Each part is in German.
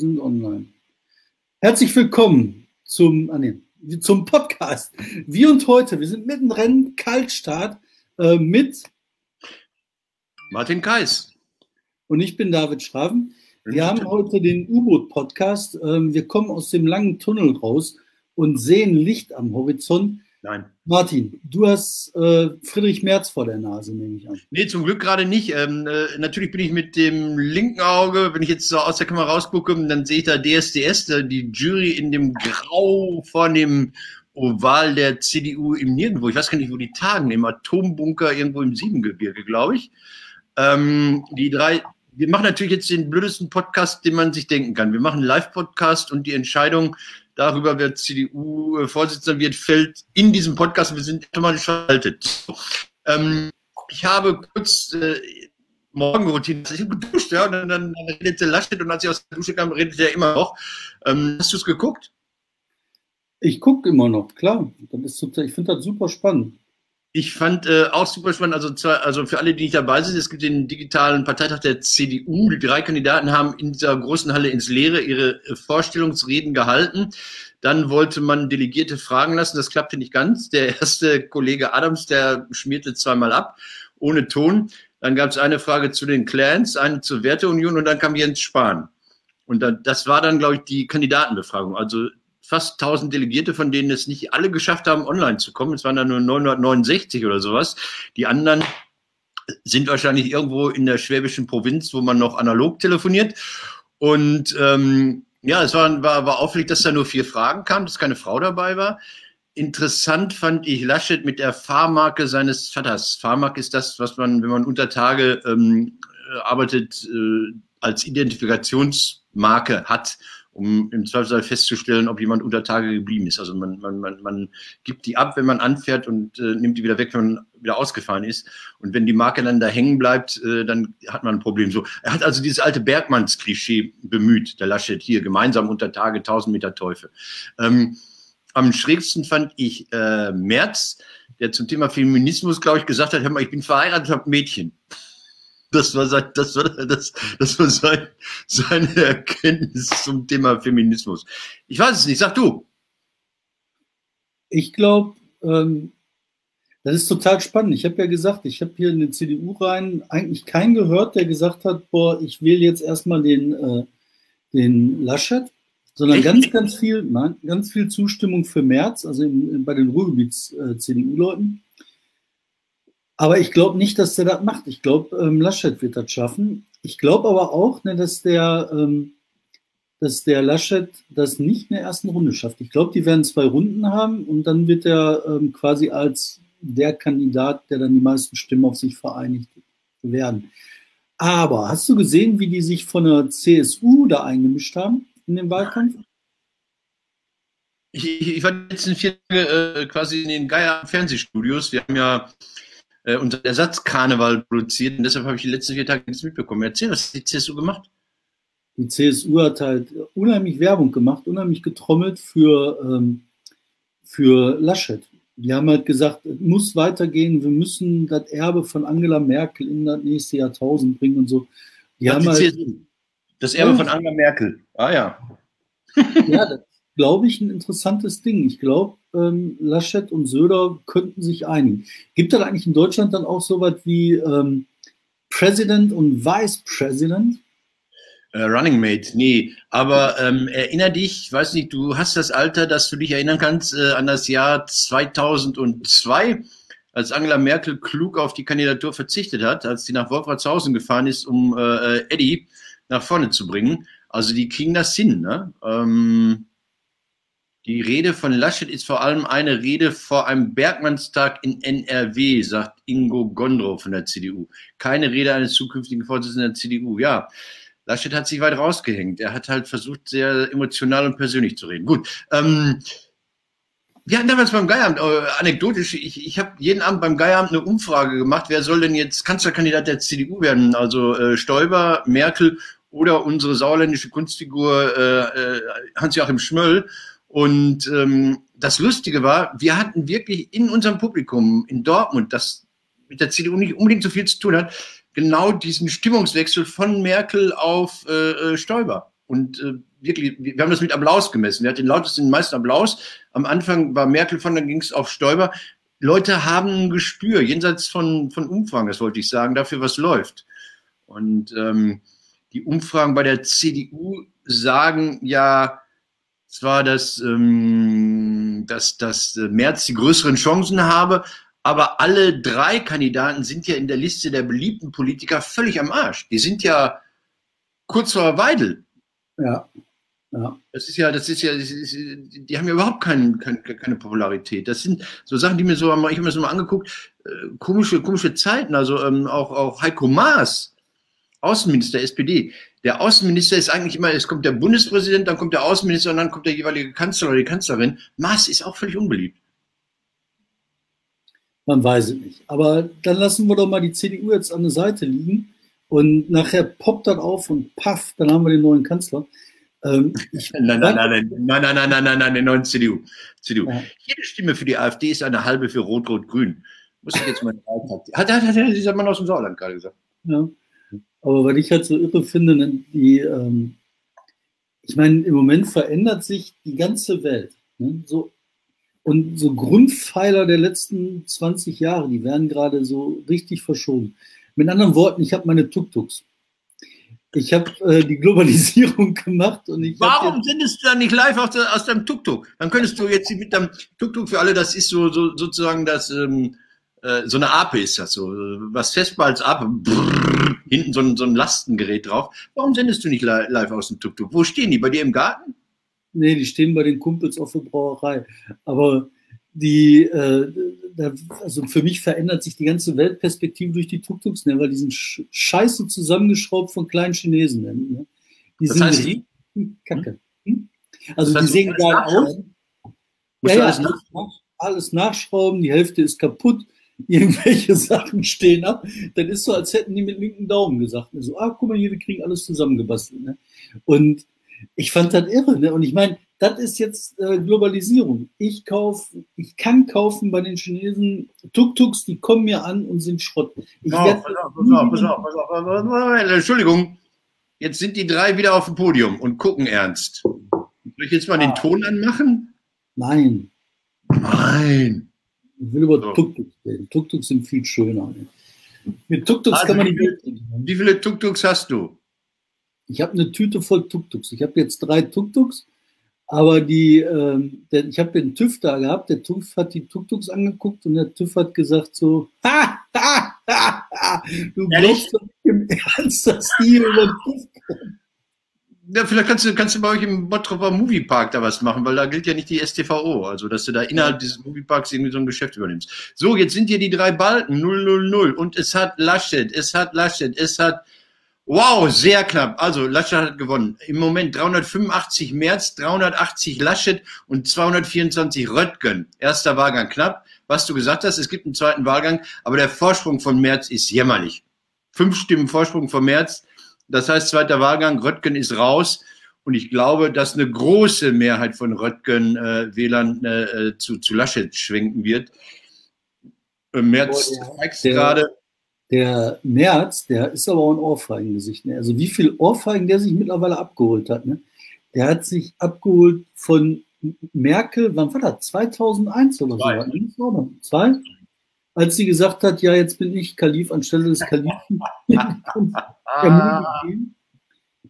sind online. Herzlich willkommen zum, ah nee, zum Podcast. Wir und heute, wir sind mittendrin, Kaltstart äh, mit Martin Kais. Und ich bin David Schraven. Wir haben heute den U-Boot-Podcast. Ähm, wir kommen aus dem langen Tunnel raus und sehen Licht am Horizont. Nein. Martin, du hast äh, Friedrich Merz vor der Nase, nehme ich an. Nee, zum Glück gerade nicht. Ähm, äh, natürlich bin ich mit dem linken Auge, wenn ich jetzt so aus der Kamera rausgucke, dann sehe ich da DSDS, da die Jury in dem Grau vor dem Oval der CDU im Nirgendwo. Ich weiß gar nicht, wo die tagen, im Atombunker irgendwo im Siebengebirge, glaube ich. Ähm, die drei, wir machen natürlich jetzt den blödesten Podcast, den man sich denken kann. Wir machen einen Live-Podcast und die Entscheidung darüber, wer CDU-Vorsitzender wird, fällt in diesem Podcast. Wir sind automatisch schaltet. Ähm, ich habe kurz äh, Morgenroutine, ich habe geduscht, ja, und dann, dann, redete Laschet und als ich aus der Dusche kam, redete er immer noch. Ähm, hast du es geguckt? Ich gucke immer noch, klar. Ich finde das super spannend. Ich fand äh, auch super spannend, also, zwar, also für alle, die nicht dabei sind, es gibt den digitalen Parteitag der CDU. Die drei Kandidaten haben in dieser großen Halle ins Leere ihre äh, Vorstellungsreden gehalten. Dann wollte man Delegierte fragen lassen, das klappte nicht ganz. Der erste Kollege Adams, der schmierte zweimal ab, ohne Ton. Dann gab es eine Frage zu den Clans, eine zur Werteunion und dann kam Jens Spahn. Und dann, das war dann, glaube ich, die Kandidatenbefragung. Also fast 1000 Delegierte, von denen es nicht alle geschafft haben, online zu kommen. Es waren dann nur 969 oder sowas. Die anderen sind wahrscheinlich irgendwo in der schwäbischen Provinz, wo man noch analog telefoniert. Und ähm, ja, es war, war, war auffällig, dass da nur vier Fragen kamen, dass keine Frau dabei war. Interessant fand ich Laschet mit der Fahrmarke seines Vaters. Fahrmarke ist das, was man, wenn man unter Tage ähm, arbeitet, äh, als Identifikationsmarke hat um im Zweifelsfall festzustellen, ob jemand unter Tage geblieben ist. Also man, man, man, man gibt die ab, wenn man anfährt und äh, nimmt die wieder weg, wenn man wieder ausgefahren ist. Und wenn die Marke dann da hängen bleibt, äh, dann hat man ein Problem. So, er hat also dieses alte Bergmanns-Klischee bemüht, der Laschet hier, gemeinsam unter Tage 1000 Meter Teufel. Ähm, am schrägsten fand ich äh, Merz, der zum Thema Feminismus, glaube ich, gesagt hat, hör mal, ich bin verheiratet, habe Mädchen. Das war, sein, das war, das, das war sein, seine Erkenntnis zum Thema Feminismus. Ich weiß es nicht, sag du. Ich glaube, ähm, das ist total spannend. Ich habe ja gesagt, ich habe hier in den CDU rein eigentlich keinen gehört, der gesagt hat, boah, ich wähle jetzt erstmal den, äh, den Laschet, sondern Echt? ganz, ganz viel, nein, ganz viel Zustimmung für März, also in, in, bei den Ruhrgebiets-CDU-Leuten. Äh, aber ich glaube nicht, dass der das macht. Ich glaube, ähm, Laschet wird das schaffen. Ich glaube aber auch, ne, dass der, ähm, dass der Laschet das nicht in der ersten Runde schafft. Ich glaube, die werden zwei Runden haben und dann wird er ähm, quasi als der Kandidat, der dann die meisten Stimmen auf sich vereinigt werden. Aber hast du gesehen, wie die sich von der CSU da eingemischt haben in den Wahlkampf? Ich, ich, war die letzten vier äh, quasi in den Geier Fernsehstudios. Wir haben ja äh, unser Ersatzkarneval produziert und deshalb habe ich die letzten vier Tage nichts mitbekommen. Erzähl, was hat die CSU gemacht? Die CSU hat halt unheimlich Werbung gemacht, unheimlich getrommelt für, ähm, für Laschet. Die haben halt gesagt, es muss weitergehen, wir müssen das Erbe von Angela Merkel in das nächste Jahrtausend bringen und so. Die das haben halt, das Erbe ja, von Angela Merkel. Ah ja. ja, das glaube ich, ein interessantes Ding. Ich glaube, ähm, Laschet und Söder könnten sich einigen. Gibt es eigentlich in Deutschland dann auch so was wie ähm, President und Vice President? Uh, Running Mate, nee. Aber ähm, erinner dich, ich weiß nicht, du hast das Alter, dass du dich erinnern kannst äh, an das Jahr 2002, als Angela Merkel klug auf die Kandidatur verzichtet hat, als sie nach Wolfratshausen gefahren ist, um äh, äh Eddie nach vorne zu bringen. Also die kriegen das hin. Ne? Ähm, die Rede von Laschet ist vor allem eine Rede vor einem Bergmannstag in NRW, sagt Ingo Gondrow von der CDU. Keine Rede eines zukünftigen Vorsitzenden der CDU. Ja, Laschet hat sich weit rausgehängt. Er hat halt versucht, sehr emotional und persönlich zu reden. Gut. Ähm, wir hatten damals beim Geieramt, äh, anekdotisch, ich, ich habe jeden Abend beim Geieramt eine Umfrage gemacht, wer soll denn jetzt Kanzlerkandidat der CDU werden? Also äh, Stoiber, Merkel oder unsere sauerländische Kunstfigur äh, äh, Hans-Joachim Schmöll. Und ähm, das Lustige war, wir hatten wirklich in unserem Publikum in Dortmund, das mit der CDU nicht unbedingt so viel zu tun hat, genau diesen Stimmungswechsel von Merkel auf äh, äh Stoiber. Und äh, wirklich, wir haben das mit Applaus gemessen. Wer hat den lautesten, den meisten Applaus? Am Anfang war Merkel von, dann ging es auf Stoiber. Leute haben ein Gespür, jenseits von, von Umfragen, das wollte ich sagen, dafür, was läuft. Und ähm, die Umfragen bei der CDU sagen ja zwar, dass, ähm, dass, dass Merz die größeren Chancen habe, aber alle drei Kandidaten sind ja in der Liste der beliebten Politiker völlig am Arsch. Die sind ja kurz vor Weidel. Ja. Ja. Das ist ja, das ist ja, das ist, die haben ja überhaupt kein, kein, keine Popularität. Das sind so Sachen, die mir so, ich habe mir das mal angeguckt, äh, komische, komische Zeiten. Also ähm, auch, auch Heiko Maas, Außenminister SPD. Der Außenminister ist eigentlich immer, es kommt der Bundespräsident, dann kommt der Außenminister und dann kommt der jeweilige Kanzler oder die Kanzlerin. Maas ist auch völlig unbeliebt. Man weiß es nicht. Aber dann lassen wir doch mal die CDU jetzt an der Seite liegen und nachher poppt das auf und paff, dann haben wir den neuen Kanzler. Ähm, nein, nein, nein, nein, nein, nein, nein, nein, nein, nein, den neuen CDU. CDU. Ja. Jede Stimme für die AfD ist eine halbe für Rot-Rot-Grün. Muss ich jetzt mal hat, hat, hat, hat dieser Mann aus dem Sauerland gerade gesagt. Ja. Aber was ich halt so irre finde, ne, die, ähm, ich meine, im Moment verändert sich die ganze Welt. Ne? So, und so Grundpfeiler der letzten 20 Jahre, die werden gerade so richtig verschoben. Mit anderen Worten, ich habe meine Tuk-Tuks. Ich habe äh, die Globalisierung gemacht und ich. Warum sendest du dann nicht live aus, aus deinem Tuk-Tuk? Dann könntest du jetzt mit deinem Tuk-Tuk für alle, das ist so, so sozusagen das, ähm, äh, so eine Ape ist das so, was festbar als Ape, brrr, hinten so ein, so ein Lastengerät drauf. Warum sendest du nicht live aus dem Tuk-Tuk? Wo stehen die? Bei dir im Garten? Nee, die stehen bei den Kumpels auf der Brauerei. Aber die, äh, da, also für mich verändert sich die ganze Weltperspektive durch die Tuk-Tuks, ne, weil die sind scheiße zusammengeschraubt von kleinen Chinesen. Ne? Die das heißt die? Kacke. Hm? Also die sehen geil aus. Ja, ja, alles, alles nachschrauben, die Hälfte ist kaputt, irgendwelche Sachen stehen ab. Dann ist so, als hätten die mit linken Daumen gesagt. So, ah, guck mal hier, wir kriegen alles zusammengebastelt. Ne? Und ich fand das irre. Ne? Und ich meine, das ist jetzt äh, Globalisierung. Ich kaufe, ich kann kaufen bei den Chinesen Tuk-Tuks, die kommen mir an und sind Schrott. Ich oh, pass auf, pass auf, pass auf, pass auf, Entschuldigung, jetzt sind die drei wieder auf dem Podium und gucken ernst. Soll ich jetzt mal ah. den Ton anmachen? Nein. Nein. Ich will über so. Tuk-Tuks reden. Tuk-Tuks sind viel schöner. Ne? Mit Tuk-Tuks also kann man die Welt Wie viele Tuk-Tuks hast du? Ich habe eine Tüte voll Tuk-Tuks. Ich habe jetzt drei Tuk-Tuks aber die, ähm, der, ich habe den TÜV da gehabt, der TÜV hat die Tuk-Tuks angeguckt und der TÜV hat gesagt so, ha, ha, ha, ha du glaubst doch im Ernst, dass die über den TÜV kommen. Ja, vielleicht kannst du, kannst du bei euch im Bottroper Moviepark da was machen, weil da gilt ja nicht die STVO, also dass du da innerhalb dieses Movieparks irgendwie so ein Geschäft übernimmst. So, jetzt sind hier die drei Balken, 000 und es hat Laschet, es hat Laschet, es hat Wow, sehr knapp. Also Laschet hat gewonnen. Im Moment 385 März, 380 Laschet und 224 Röttgen. Erster Wahlgang knapp. Was du gesagt hast, es gibt einen zweiten Wahlgang, aber der Vorsprung von März ist jämmerlich. Fünf Stimmen Vorsprung von März. Das heißt, zweiter Wahlgang, Röttgen ist raus. Und ich glaube, dass eine große Mehrheit von Röttgen äh, Wählern äh, zu, zu Laschet schwenken wird. Äh, März zeigt gerade der Merz, der ist aber auch ein Ohrfeigengesicht. Ne? Also wie viel Ohrfeigen der sich mittlerweile abgeholt hat. Ne? Der hat sich abgeholt von Merkel, wann war das? 2001 oder Zwei. so? Ne? Zwei? Als sie gesagt hat, ja, jetzt bin ich Kalif anstelle des Kalifen. er, möge,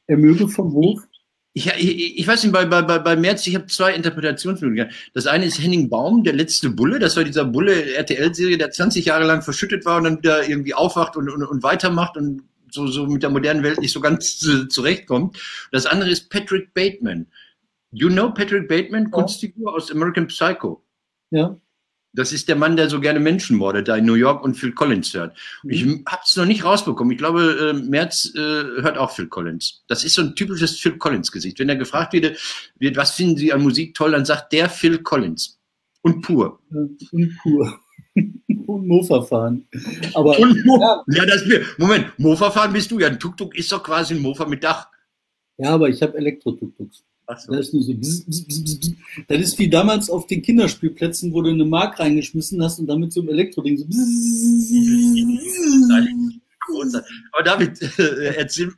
er möge vom Hof ich, ich, ich weiß nicht, bei, bei, bei Merz, ich habe zwei Interpretationsmöglichkeiten. Das eine ist Henning Baum, der letzte Bulle. Das war dieser Bulle RTL-Serie, der 20 Jahre lang verschüttet war und dann wieder irgendwie aufwacht und, und, und weitermacht und so, so mit der modernen Welt nicht so ganz zurechtkommt. Das andere ist Patrick Bateman. You know Patrick Bateman, Kunstfigur aus American Psycho. Ja. Das ist der Mann, der so gerne Menschen mordet, da in New York und Phil Collins hört. Und ich mhm. habe es noch nicht rausbekommen. Ich glaube, äh, Merz äh, hört auch Phil Collins. Das ist so ein typisches Phil Collins-Gesicht. Wenn er gefragt wird, wird, was finden Sie an Musik toll, dann sagt der Phil Collins. Und pur. Und pur. und Mofa fahren. Aber, und Mo ja. ja, das wir. Moment, Mofa fahren bist du ja. Ein Tuk-Tuk ist doch quasi ein Mofa mit Dach. Ja, aber ich habe Elektro-Tuk-Tuks. So. Das ist nur so. Bzz, bzz, bzz, das ist wie damals auf den Kinderspielplätzen, wo du eine Mark reingeschmissen hast und damit so ein Elektroding so. Aber David, äh, erzähl,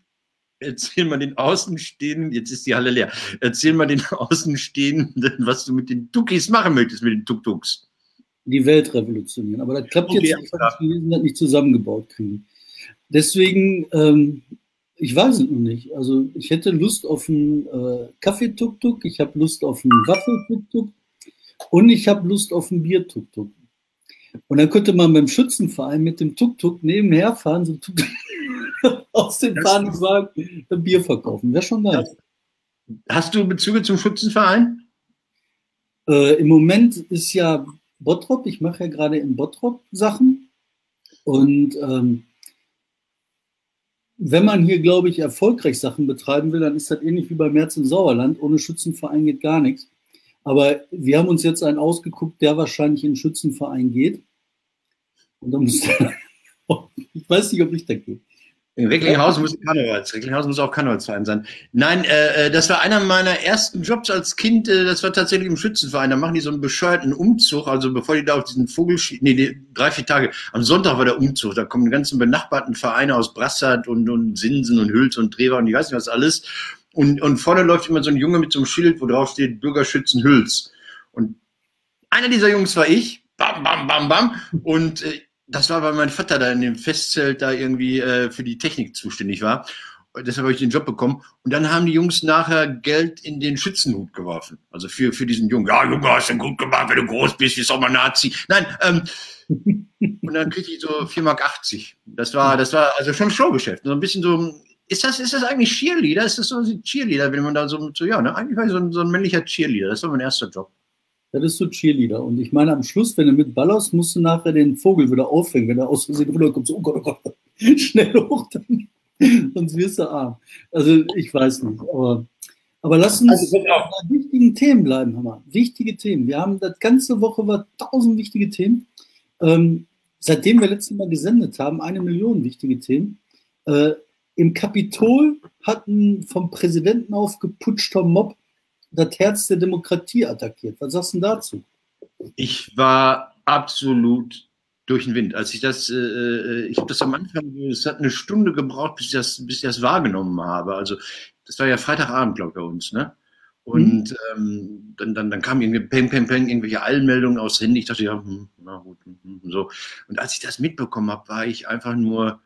erzähl mal den Außenstehenden, jetzt ist die Halle leer, erzähl mal den Außenstehenden, was du mit den Tukis machen möchtest, mit den Tuk-Tuks. Die Welt revolutionieren. Aber das klappt okay, jetzt nicht, weil die das nicht zusammengebaut kriegen. Deswegen, ähm, ich weiß es noch nicht. Also ich hätte Lust auf einen äh, Kaffee-Tuk-Tuk, ich habe Lust auf einen Waffel-Tuk-Tuk und ich habe Lust auf einen Bier-Tuk-Tuk. Und dann könnte man beim Schützenverein mit dem Tuk-Tuk nebenher fahren, so Tuk aus dem Bahnwagen Bier verkaufen. Wäre schon nice. Hast du Bezüge zum Schützenverein? Äh, Im Moment ist ja Bottrop, ich mache ja gerade in Bottrop Sachen. Und ähm, wenn man hier, glaube ich, erfolgreich Sachen betreiben will, dann ist das ähnlich wie bei März im Sauerland. Ohne Schützenverein geht gar nichts. Aber wir haben uns jetzt einen ausgeguckt, der wahrscheinlich in den Schützenverein geht. Und dann muss der, ich weiß nicht, ob ich da gehe. In Recklinghausen muss Karnevals. Recklinghausen muss auch Karnevalsverein sein. Nein, äh, äh, das war einer meiner ersten Jobs als Kind. Äh, das war tatsächlich im Schützenverein. Da machen die so einen bescheuerten Umzug. Also bevor die da auf diesen Vogel, nee, nee, drei, vier Tage. Am Sonntag war der Umzug. Da kommen die ganzen benachbarten Vereine aus Brassard und, und Sinsen und Hülz und Trever und ich weiß nicht was alles. Und, und vorne läuft immer so ein Junge mit so einem Schild, wo drauf steht Bürgerschützen Hülz. Und einer dieser Jungs war ich. Bam, bam, bam, bam. Und äh, das war, weil mein Vater da in dem Festzelt da irgendwie äh, für die Technik zuständig war. Und deshalb habe ich den Job bekommen. Und dann haben die Jungs nachher Geld in den Schützenhut geworfen. Also für, für diesen Jungen. Ja, Junge, hast du gut gemacht, wenn du groß bist, bist auch mal Nazi. Nein, ähm, und dann kriegte ich so 4,80 Mark. Das war, das war also schon Showgeschäft. So ein bisschen so, ist das, ist das eigentlich Cheerleader? Ist das so ein Cheerleader, wenn man da so, so ja, ne? Eigentlich war ich so ein, so ein männlicher Cheerleader. Das war mein erster Job. Das ist so Cheerleader. Und ich meine, am Schluss, wenn du mit ballerst, musst du nachher den Vogel wieder aufhängen. Wenn er aus Versehen runterkommt, so, oh Gott, oh Gott, schnell hoch, dann, sonst wirst du arm. Also, ich weiß nicht. Aber, aber lass uns also, bei wichtigen Themen bleiben, Hammer. Wichtige Themen. Wir haben das ganze Woche war tausend wichtige Themen. Ähm, seitdem wir letztes Mal gesendet haben, eine Million wichtige Themen. Äh, Im Kapitol hatten vom Präsidenten aufgeputschter Mob das Herz der Demokratie attackiert. Was sagst du dazu? Ich war absolut durch den Wind. Als ich das, äh, äh ich habe das am Anfang, es hat eine Stunde gebraucht, bis ich das, bis ich das wahrgenommen habe. Also das war ja Freitagabend, glaube ich, bei uns, ne? Und mhm. ähm, dann, dann, dann kam irgendwie Peng, Peng, Peng, irgendwelche Allmeldungen aus Handy. Ich dachte, ja, hm, na gut, hm, hm, so. Und als ich das mitbekommen habe, war ich einfach nur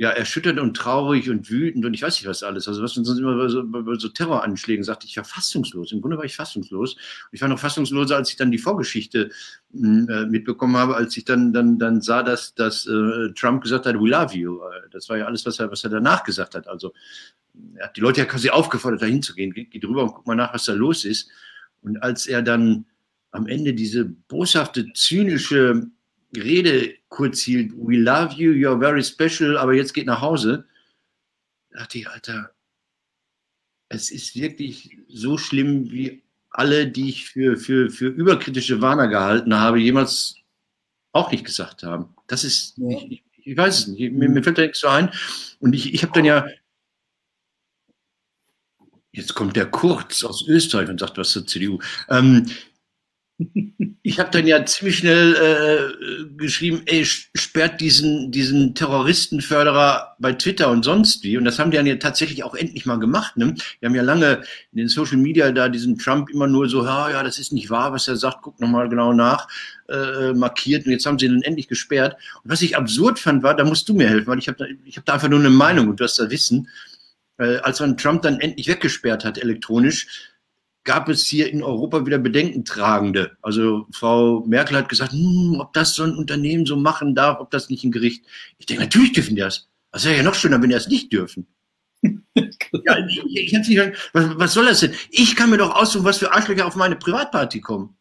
ja, erschüttert und traurig und wütend und ich weiß nicht was alles. Also was man sonst immer bei so, bei so Terroranschlägen sagt, ich war fassungslos. Im Grunde war ich fassungslos. Ich war noch fassungsloser, als ich dann die Vorgeschichte hm, äh, mitbekommen habe, als ich dann, dann, dann sah, dass, dass äh, Trump gesagt hat, we love you. Äh, das war ja alles, was er, was er danach gesagt hat. Also er hat die Leute ja quasi aufgefordert, da hinzugehen. Geht, geht rüber und guck mal nach, was da los ist. Und als er dann am Ende diese boshafte, zynische Rede kurz hielt, we love you, you're very special, aber jetzt geht nach Hause, dachte ich, Alter, es ist wirklich so schlimm, wie alle, die ich für, für, für überkritische Warner gehalten habe, jemals auch nicht gesagt haben. Das ist, ja. ich, ich, weiß es nicht, mir, mir, fällt da nichts so ein. Und ich, ich habe dann ja, jetzt kommt der Kurz aus Österreich und sagt was zur CDU. Ähm, ich habe dann ja ziemlich schnell äh, geschrieben, ey, sperrt diesen, diesen Terroristenförderer bei Twitter und sonst wie. Und das haben die dann ja tatsächlich auch endlich mal gemacht. Ne? Wir haben ja lange in den Social Media da diesen Trump immer nur so, ja, ja, das ist nicht wahr, was er sagt, guck nochmal genau nach, äh, markiert. Und jetzt haben sie ihn endlich gesperrt. Und was ich absurd fand, war, da musst du mir helfen, weil ich habe da, ich hab da einfach nur eine Meinung und du hast da Wissen. Äh, als man Trump dann endlich weggesperrt hat elektronisch, gab es hier in Europa wieder Bedenkentragende. Also Frau Merkel hat gesagt, hm, ob das so ein Unternehmen so machen darf, ob das nicht ein Gericht. Ich denke, natürlich dürfen die das. Das wäre ja noch schöner, wenn die das nicht dürfen. ja, ich, ich nicht, was, was soll das denn? Ich kann mir doch aussuchen, was für Arschlöcher auf meine Privatparty kommen.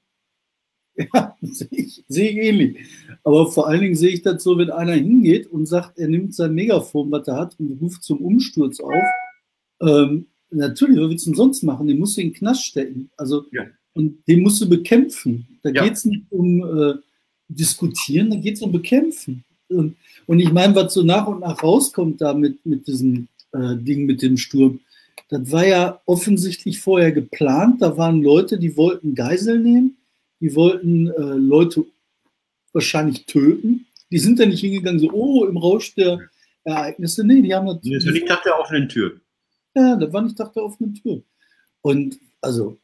Ja, sehe ich, sehe ich ähnlich. Aber vor allen Dingen sehe ich das so, wenn einer hingeht und sagt, er nimmt sein Megafon, was er hat, und ruft zum Umsturz auf. Ähm, natürlich, was willst du denn sonst machen? Den musst du in den Knast stecken. Also, ja. und den musst du bekämpfen. Da ja. geht es nicht um äh, diskutieren, da geht es um bekämpfen. Und, und ich meine, was so nach und nach rauskommt da mit, mit diesem äh, Ding mit dem Sturm, das war ja offensichtlich vorher geplant. Da waren Leute, die wollten Geisel nehmen, die wollten äh, Leute wahrscheinlich töten. Die sind da nicht hingegangen, so, oh, im Rausch der Ereignisse. Nee, die haben das. Das liegt nach der offenen Tür. Ja, da war nicht nach der offenen Tür. Und also,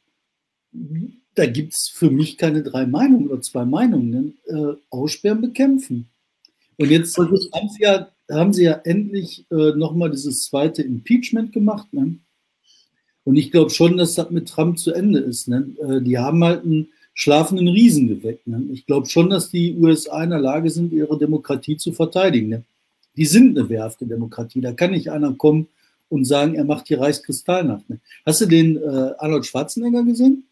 da gibt es für mich keine drei Meinungen oder zwei Meinungen. Äh, aussperren, bekämpfen. Und jetzt haben sie ja, haben sie ja endlich äh, nochmal dieses zweite Impeachment gemacht. Ne? Und ich glaube schon, dass das mit Trump zu Ende ist. Ne? Äh, die haben halt einen schlafenden Riesen geweckt. Ne? Ich glaube schon, dass die USA in der Lage sind, ihre Demokratie zu verteidigen. Ne? Die sind eine wehrhafte Demokratie. Da kann nicht einer kommen und sagen, er macht die Reichskristallnacht. Ne? Hast du den äh, Arnold Schwarzenegger gesehen?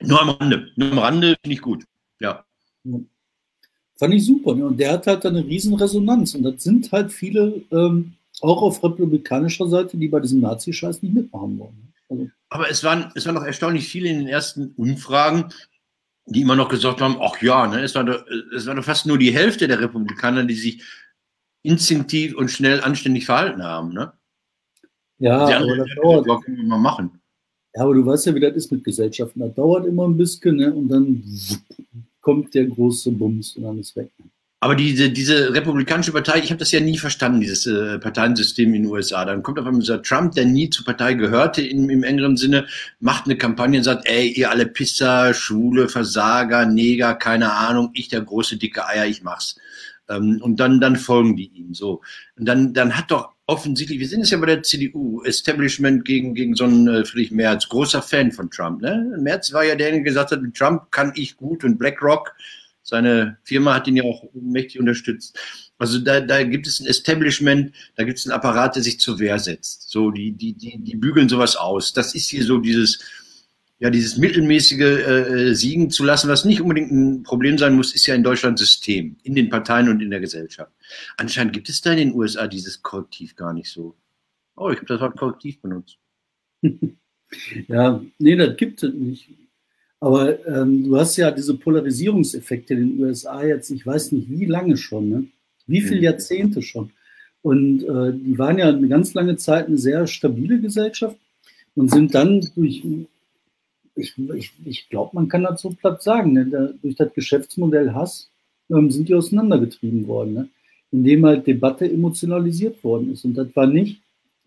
Nur am Rande. Nur am Rande finde ich gut. Ja. ja. Fand ich super. Ne? Und der hat halt eine riesen Resonanz. Und das sind halt viele ähm, auch auf republikanischer Seite, die bei diesem Nazi-Scheiß nicht mitmachen wollen. Also. Aber es waren, es waren noch erstaunlich viele in den ersten Umfragen, die immer noch gesagt haben, ach ja, ne, es, war doch, es war doch fast nur die Hälfte der Republikaner, die sich instinktiv und schnell anständig verhalten haben. Ne? Ja, die aber das dauert. können wir mal machen. Ja, aber du weißt ja, wie das ist mit Gesellschaften. Das dauert immer ein bisschen ne? und dann kommt der große Bums und dann ist weg. Aber diese, diese republikanische Partei, ich habe das ja nie verstanden, dieses äh, Parteiensystem in den USA. Dann kommt auf einmal dieser Trump, der nie zur Partei gehörte im, im engeren Sinne, macht eine Kampagne und sagt, ey, ihr alle Pisser, Schwule, Versager, Neger, keine Ahnung, ich der große dicke Eier, ich mach's. Ähm, und dann, dann folgen die ihm so. Und dann, dann hat doch offensichtlich, wir sind es ja bei der CDU, Establishment gegen, gegen so einen äh, Friedrich Merz, großer Fan von Trump. Ne? Merz war ja der, der gesagt hat, Trump kann ich gut und BlackRock seine Firma hat ihn ja auch mächtig unterstützt. Also da, da gibt es ein Establishment, da gibt es einen Apparat, der sich zur Wehr setzt. So, die, die, die, die bügeln sowas aus. Das ist hier so dieses, ja, dieses mittelmäßige äh, Siegen zu lassen, was nicht unbedingt ein Problem sein muss, ist ja in Deutschland System, in den Parteien und in der Gesellschaft. Anscheinend gibt es da in den USA dieses Korrektiv gar nicht so. Oh, ich habe das Wort Korrektiv benutzt. ja, nee, das gibt es nicht. Aber ähm, du hast ja diese Polarisierungseffekte in den USA jetzt, ich weiß nicht wie lange schon, ne? wie viele mhm. Jahrzehnte schon. Und äh, die waren ja eine ganz lange Zeit eine sehr stabile Gesellschaft und sind dann durch, ich, ich, ich glaube, man kann so platt sagen, ne? da, durch das Geschäftsmodell Hass ähm, sind die auseinandergetrieben worden, ne? indem halt Debatte emotionalisiert worden ist. Und das war nicht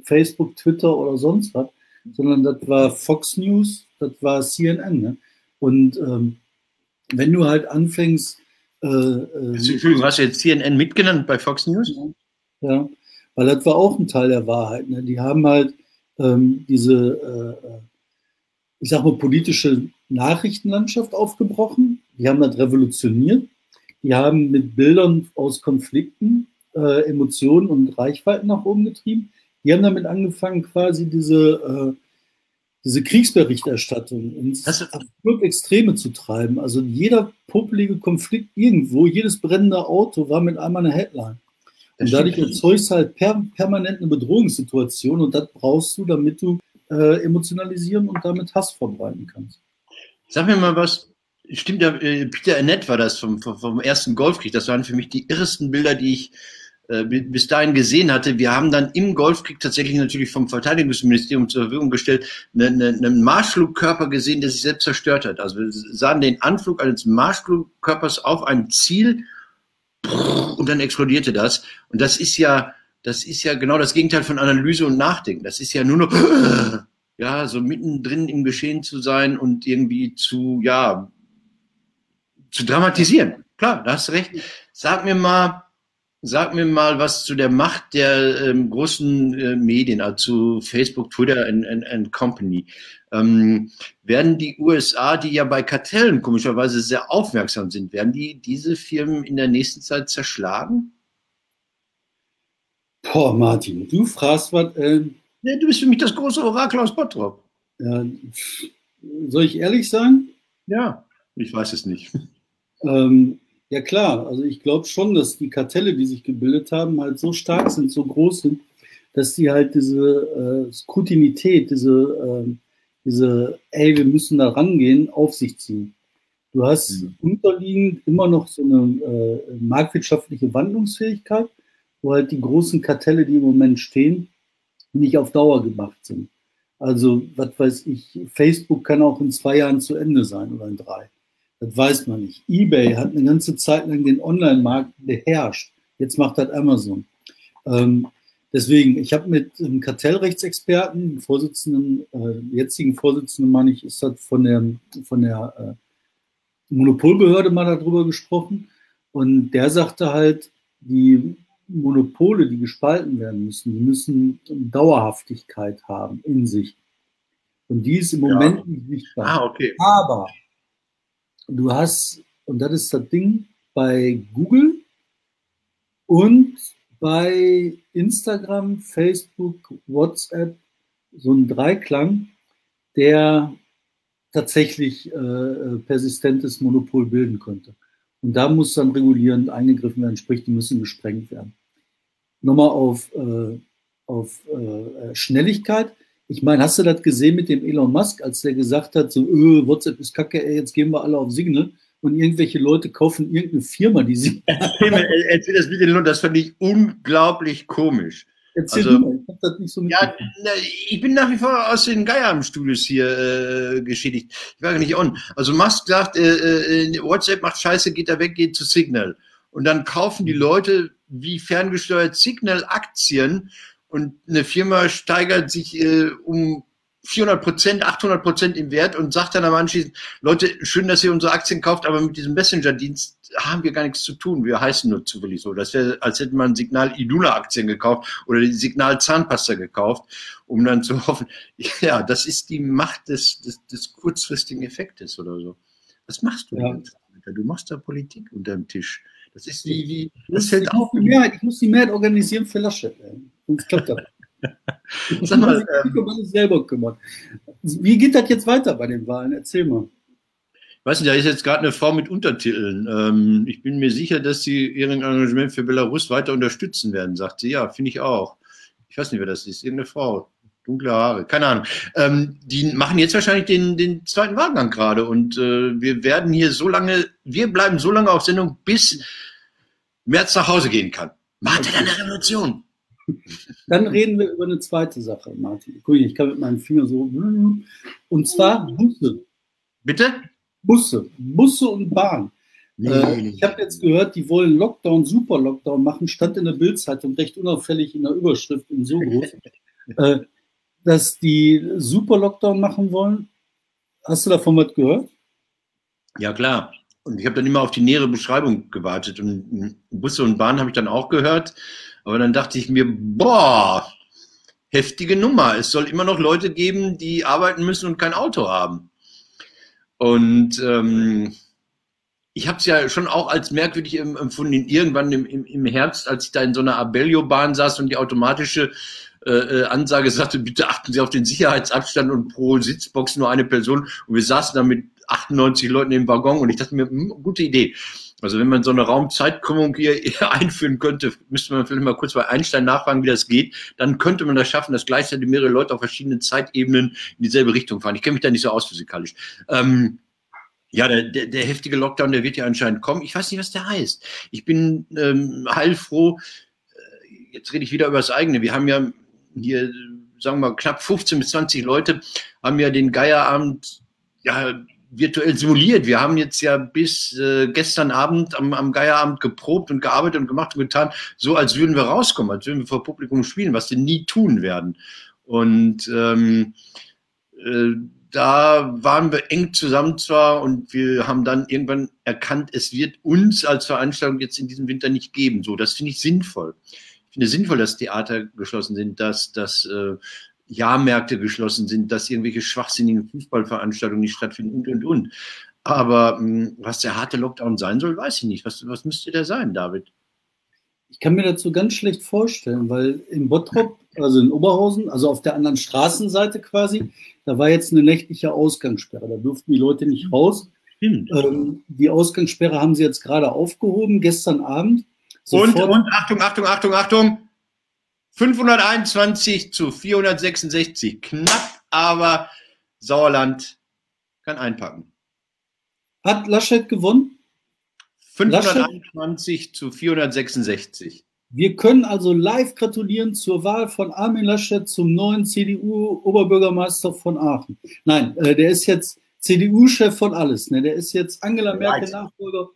Facebook, Twitter oder sonst was, sondern das war Fox News, das war CNN. Ne? Und ähm, wenn du halt anfängst. Äh, äh, Entschuldigung, hast du jetzt CNN mitgenannt bei Fox News? Ja, weil das war auch ein Teil der Wahrheit. Ne? Die haben halt ähm, diese, äh, ich sag mal, politische Nachrichtenlandschaft aufgebrochen. Die haben das revolutioniert. Die haben mit Bildern aus Konflikten äh, Emotionen und Reichweiten nach oben getrieben. Die haben damit angefangen, quasi diese äh, diese Kriegsberichterstattung ins absolut Extreme zu treiben. Also jeder popelige Konflikt irgendwo, jedes brennende Auto war mit einmal eine Headline. Und dadurch erzeugst du halt per, permanent eine Bedrohungssituation und das brauchst du, damit du äh, emotionalisieren und damit Hass verbreiten kannst. Sag mir mal was, stimmt ja, äh, Peter Annette war das vom, vom ersten Golfkrieg, das waren für mich die irresten Bilder, die ich äh, bis dahin gesehen hatte. Wir haben dann im Golfkrieg tatsächlich natürlich vom Verteidigungsministerium zur Verfügung gestellt, einen, einen Marschflugkörper gesehen, der sich selbst zerstört hat. Also wir sahen den Anflug eines Marschflugkörpers auf ein Ziel und dann explodierte das. Und das ist ja, das ist ja genau das Gegenteil von Analyse und Nachdenken. Das ist ja nur noch, ja, so mittendrin im Geschehen zu sein und irgendwie zu, ja, zu dramatisieren. Klar, da hast du recht. Sag mir mal, Sag mir mal was zu der Macht der ähm, großen äh, Medien, also zu Facebook, Twitter and, and, and Company. Ähm, werden die USA, die ja bei Kartellen komischerweise sehr aufmerksam sind, werden die diese Firmen in der nächsten Zeit zerschlagen? Boah, Martin, du fragst was. Äh, ja, du bist für mich das große Orakel aus Bottrop. Ja, soll ich ehrlich sagen? Ja, ich weiß es nicht. Ähm, ja klar, also ich glaube schon, dass die Kartelle, die sich gebildet haben, halt so stark sind, so groß sind, dass die halt diese äh, Skrutinität, diese, äh, diese, ey, wir müssen da rangehen, auf sich ziehen. Du hast mhm. unterliegend immer noch so eine äh, marktwirtschaftliche Wandlungsfähigkeit, wo halt die großen Kartelle, die im Moment stehen, nicht auf Dauer gemacht sind. Also, was weiß ich, Facebook kann auch in zwei Jahren zu Ende sein oder in drei. Das weiß man nicht. eBay hat eine ganze Zeit lang den Online-Markt beherrscht. Jetzt macht das Amazon. Ähm, Deswegen, ich habe mit einem Kartellrechtsexperten, Vorsitzenden, äh, jetzigen Vorsitzenden, meine ich, ist das von der, von der äh, Monopolbehörde mal darüber gesprochen. Und der sagte halt, die Monopole, die gespalten werden müssen, die müssen Dauerhaftigkeit haben in sich. Und die ist im Moment ja. nicht sichtbar. Ah, okay. Aber du hast, und das ist das Ding, bei Google und bei Instagram, Facebook, WhatsApp so ein Dreiklang, der tatsächlich äh, persistentes Monopol bilden könnte. Und da muss dann regulierend eingegriffen werden, sprich, die müssen gesprengt werden. Nochmal auf, äh, auf äh, Schnelligkeit. Ich meine, hast du das gesehen mit dem Elon Musk, als der gesagt hat, so, öh, WhatsApp ist kacke, ey, jetzt gehen wir alle auf Signal und irgendwelche Leute kaufen irgendeine Firma, die sie. Erzähl das mit den das fand ich unglaublich komisch. Erzähl also, mal, ich hab das nicht so Ja, ich bin nach wie vor aus den Geierstudios hier äh, geschädigt. Ich war gar nicht on. Also Musk sagt, äh, äh, WhatsApp macht Scheiße, geht da weg, geht zu Signal. Und dann kaufen die Leute wie ferngesteuert Signal-Aktien und eine Firma steigert sich äh, um 400 Prozent, 800 Prozent im Wert und sagt dann am anschließend, Leute, schön, dass ihr unsere Aktien kauft, aber mit diesem Messenger-Dienst haben wir gar nichts zu tun. Wir heißen nur zufällig so. Das wäre, als hätte man Signal Iduna Aktien gekauft oder Signal Zahnpasta gekauft, um dann zu hoffen, ja, das ist die Macht des, des, des kurzfristigen Effektes oder so. Was machst du ja. denn? Du machst da Politik unter dem Tisch. Das ist wie, wie das fällt auf. Ich muss die Mehrheit organisieren für Laschet. Sonst klappt das. Sag mal, ähm, selber kümmern. Wie geht das jetzt weiter bei den Wahlen? Erzähl mal. Ich weiß nicht, da ist jetzt gerade eine Frau mit Untertiteln. Ähm, ich bin mir sicher, dass sie ihren Engagement für Belarus weiter unterstützen werden, sagt sie. Ja, finde ich auch. Ich weiß nicht, wer das ist. Irgendeine Frau. Dunkle Haare, keine Ahnung. Ähm, die machen jetzt wahrscheinlich den, den zweiten Wahlgang gerade und äh, wir werden hier so lange, wir bleiben so lange auf Sendung, bis März nach Hause gehen kann. Dann eine Revolution? Dann reden wir über eine zweite Sache, Martin. Guck, ich kann mit meinem Finger so. Und zwar Busse. Bitte? Busse. Busse und Bahn. Nee, äh, ich habe jetzt gehört, die wollen Lockdown, Super Lockdown machen, stand in der Bildzeitung recht unauffällig in der Überschrift in so groß, äh, dass die Super Lockdown machen wollen. Hast du davon was gehört? Ja, klar. Und ich habe dann immer auf die nähere Beschreibung gewartet. Und Busse und Bahn habe ich dann auch gehört. Aber dann dachte ich mir, boah, heftige Nummer. Es soll immer noch Leute geben, die arbeiten müssen und kein Auto haben. Und ähm, ich habe es ja schon auch als merkwürdig empfunden, irgendwann im, im, im Herbst, als ich da in so einer Abellio-Bahn saß und die automatische äh Ansage sagte, bitte achten Sie auf den Sicherheitsabstand und pro Sitzbox nur eine Person. Und wir saßen da mit 98 Leuten im Waggon und ich dachte mir, hm, gute Idee. Also wenn man so eine Raumzeitkrümmung hier einführen könnte, müsste man vielleicht mal kurz bei Einstein nachfragen, wie das geht. Dann könnte man das schaffen, dass gleichzeitig mehrere Leute auf verschiedenen Zeitebenen in dieselbe Richtung fahren. Ich kenne mich da nicht so aus physikalisch. Ähm, ja, der, der, der heftige Lockdown, der wird ja anscheinend kommen. Ich weiß nicht, was der heißt. Ich bin ähm, heilfroh. Äh, jetzt rede ich wieder über das eigene. Wir haben ja hier, sagen wir mal, knapp 15 bis 20 Leute haben ja den Geierabend ja, virtuell simuliert. Wir haben jetzt ja bis äh, gestern Abend am, am Geierabend geprobt und gearbeitet und gemacht und getan, so als würden wir rauskommen, als würden wir vor Publikum spielen, was wir nie tun werden. Und ähm, äh, da waren wir eng zusammen zwar und wir haben dann irgendwann erkannt, es wird uns als Veranstaltung jetzt in diesem Winter nicht geben. So, das finde ich sinnvoll. Ich finde es sinnvoll, dass Theater geschlossen sind, dass, dass äh, Jahrmärkte geschlossen sind, dass irgendwelche schwachsinnigen Fußballveranstaltungen nicht stattfinden und, und, und. Aber mh, hm, was der harte Lockdown sein soll, weiß ich nicht. Was, was müsste der sein, David? Ich kann mir dazu ganz schlecht vorstellen, weil in Bottrop, also in Oberhausen, also auf der anderen Straßenseite quasi, da war jetzt eine nächtliche Ausgangssperre. Da durften die Leute nicht raus. Ähm, die Ausgangssperre haben sie jetzt gerade aufgehoben, gestern Abend. Und, und, Achtung, Achtung, Achtung, Achtung, 521 zu 466. Knapp, aber Sauerland kann einpacken. Hat Laschet gewonnen? 521 Laschet? zu 466. Wir können also live gratulieren zur Wahl von Armin Laschet zum neuen CDU-Oberbürgermeister von Aachen. Nein, äh, der ist jetzt CDU-Chef von alles. Ne? Der ist jetzt Angela Merkel-Nachfolger.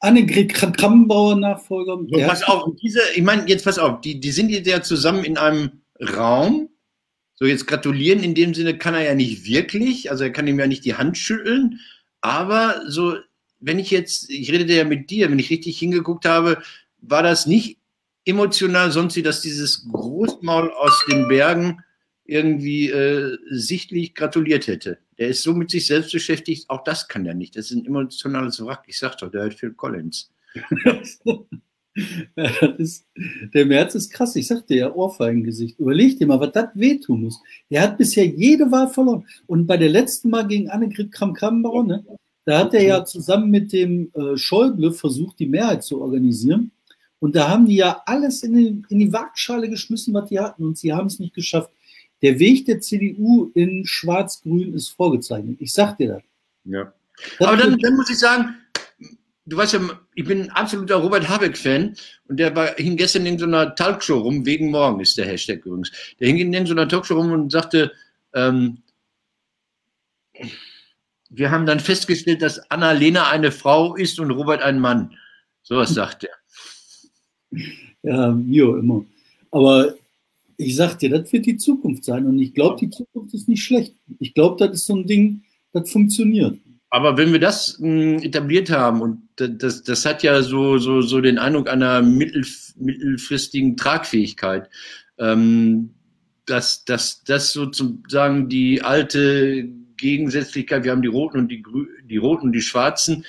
Annegret Krammbauer Nachfolger. So, pass auf, diese, ich meine, jetzt pass auf, die, die sind jetzt ja zusammen in einem Raum. So, jetzt gratulieren in dem Sinne kann er ja nicht wirklich, also er kann ihm ja nicht die Hand schütteln, aber so, wenn ich jetzt, ich redete ja mit dir, wenn ich richtig hingeguckt habe, war das nicht emotional, sonst wie dass dieses Großmaul aus den Bergen irgendwie äh, sichtlich gratuliert hätte. Der ist so mit sich selbst beschäftigt, auch das kann er nicht. Das ist ein emotionales Wrack. Ich sag doch, der hat Phil Collins. ist, der März ist krass. Ich sagte ja, Ohrfeigengesicht. Überleg dir mal, was das wehtun muss. Der hat bisher jede Wahl verloren. Und bei der letzten Mal gegen Annegret Kramp-Karrenbauer, ne, da hat er ja zusammen mit dem äh, Schäuble versucht, die Mehrheit zu organisieren. Und da haben die ja alles in die, in die Waagschale geschmissen, was die hatten. Und sie haben es nicht geschafft. Der Weg der CDU in Schwarz-Grün ist vorgezeichnet. Ich sag dir das. Ja. Das Aber dann, dann muss ich sagen, du weißt ja, ich bin ein absoluter Robert Habeck-Fan und der war, hing gestern in so einer Talkshow rum, wegen morgen ist der Hashtag übrigens. Der hing in so einer Talkshow rum und sagte, ähm, wir haben dann festgestellt, dass Anna-Lena eine Frau ist und Robert ein Mann. So was sagt er. Ja, Mio immer. Aber ich sag dir, das wird die Zukunft sein. Und ich glaube, die Zukunft ist nicht schlecht. Ich glaube, das ist so ein Ding, das funktioniert. Aber wenn wir das mh, hm, etabliert haben und das, das hat ja so, so, so den Eindruck einer mittel, mittelfristigen Tragfähigkeit, ähm, dass, dass das sozusagen die alte Gegensätzlichkeit, wir haben die Roten und die, Grü die Roten und die Schwarzen,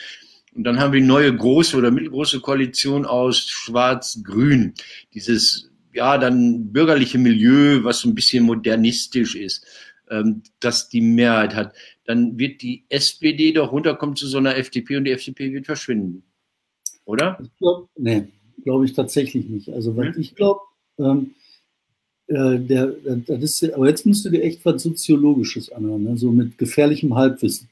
und dann haben wir neue große oder mittelgroße Koalition aus Schwarz-Grün. Dieses ja, dann bürgerliche Milieu, was so ein bisschen modernistisch ist, ähm, dass die Mehrheit hat, dann wird die SPD doch runterkommen zu so einer FDP und die FDP wird verschwinden. Oder? Ich glaub, nee, glaube ich tatsächlich nicht. Also, was hm? ich glaube, ähm, äh, der, das ist, aber jetzt musst du dir echt was Soziologisches anhören, ne? so mit gefährlichem Halbwissen.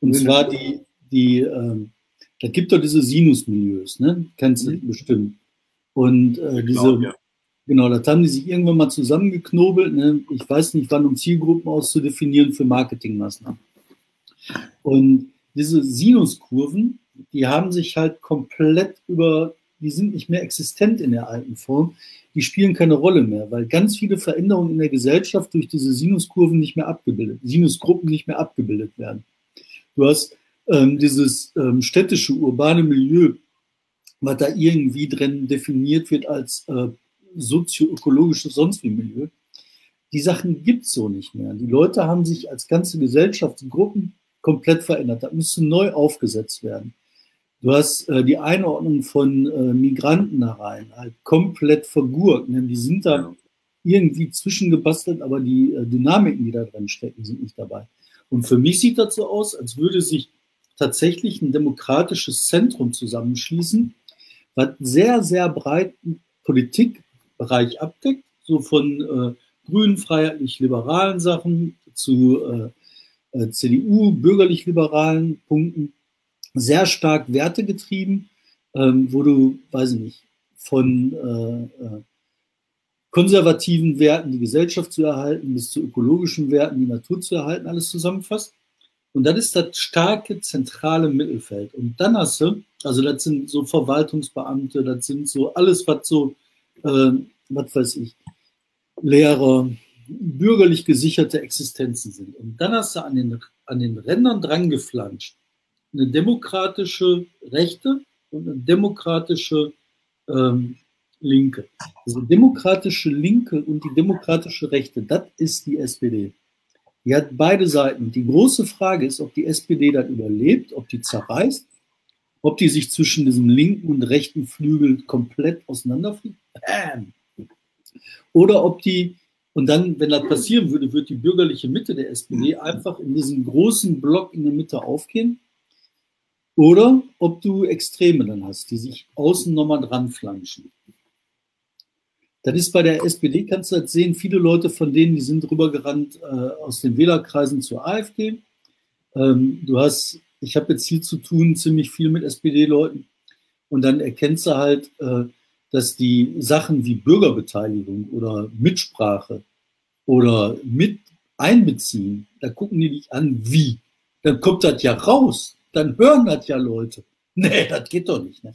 Und mhm. zwar die, die, ähm, da gibt doch diese Sinusmilieus, ne? Kennst du mhm. bestimmt. Und äh, diese, glaub, ja. Genau, das haben die sich irgendwann mal zusammengeknobelt. Ne? Ich weiß nicht, wann, um Zielgruppen auszudefinieren für Marketingmaßnahmen. Und diese Sinuskurven, die haben sich halt komplett über, die sind nicht mehr existent in der alten Form. Die spielen keine Rolle mehr, weil ganz viele Veränderungen in der Gesellschaft durch diese Sinuskurven nicht mehr abgebildet, Sinusgruppen nicht mehr abgebildet werden. Du hast ähm, dieses ähm, städtische, urbane Milieu, was da irgendwie drin definiert wird als äh, sozioökologisches sonst wie Milieu. Die Sachen gibt es so nicht mehr. Die Leute haben sich als ganze Gesellschaftsgruppen komplett verändert. Das müsste neu aufgesetzt werden. Du hast äh, die Einordnung von äh, Migranten da rein, halt komplett vergurkt. Ne? Die sind da irgendwie zwischengebastelt, aber die äh, Dynamiken, die da drin stecken, sind nicht dabei. Und für mich sieht das so aus, als würde sich tatsächlich ein demokratisches Zentrum zusammenschließen, was sehr, sehr breiten Politik Bereich abdeckt, so von äh, grünen, freiheitlich-liberalen Sachen zu äh, äh CDU, bürgerlich-liberalen Punkten, sehr stark wertegetrieben, ähm, wo du, weiß ich nicht, von äh, äh, konservativen Werten die Gesellschaft zu erhalten, bis zu ökologischen Werten die Natur zu erhalten, alles zusammenfasst. Und das ist das starke zentrale Mittelfeld. Und dann hast du, also das sind so Verwaltungsbeamte, das sind so alles, was so äh, was weiß ich, Lehrer, bürgerlich gesicherte Existenzen sind. Und dann hast du an den, an den Rändern dran geflanscht eine demokratische Rechte und eine demokratische ähm, Linke. Also demokratische Linke und die demokratische Rechte, das ist die SPD. Die hat beide Seiten. Die große Frage ist, ob die SPD das überlebt, ob die zerreißt, ob die sich zwischen diesem linken und rechten Flügel komplett auseinanderfliegt. Bam! Oder ob die, und dann, wenn das passieren würde, wird die bürgerliche Mitte der SPD einfach in diesen großen Block in der Mitte aufgehen. Oder ob du Extreme dann hast, die sich außen nochmal dran flanschen. Das ist bei der SPD, kannst du das sehen, viele Leute von denen, die sind rübergerannt äh, aus den Wählerkreisen zur AfD. Ähm, du hast, ich habe jetzt hier zu tun, ziemlich viel mit SPD-Leuten. Und dann erkennst du halt, äh, dass die Sachen wie Bürgerbeteiligung oder Mitsprache oder mit einbeziehen, da gucken die dich an, wie. Dann kommt das ja raus, dann hören das ja Leute. Nee, das geht doch nicht. Ne?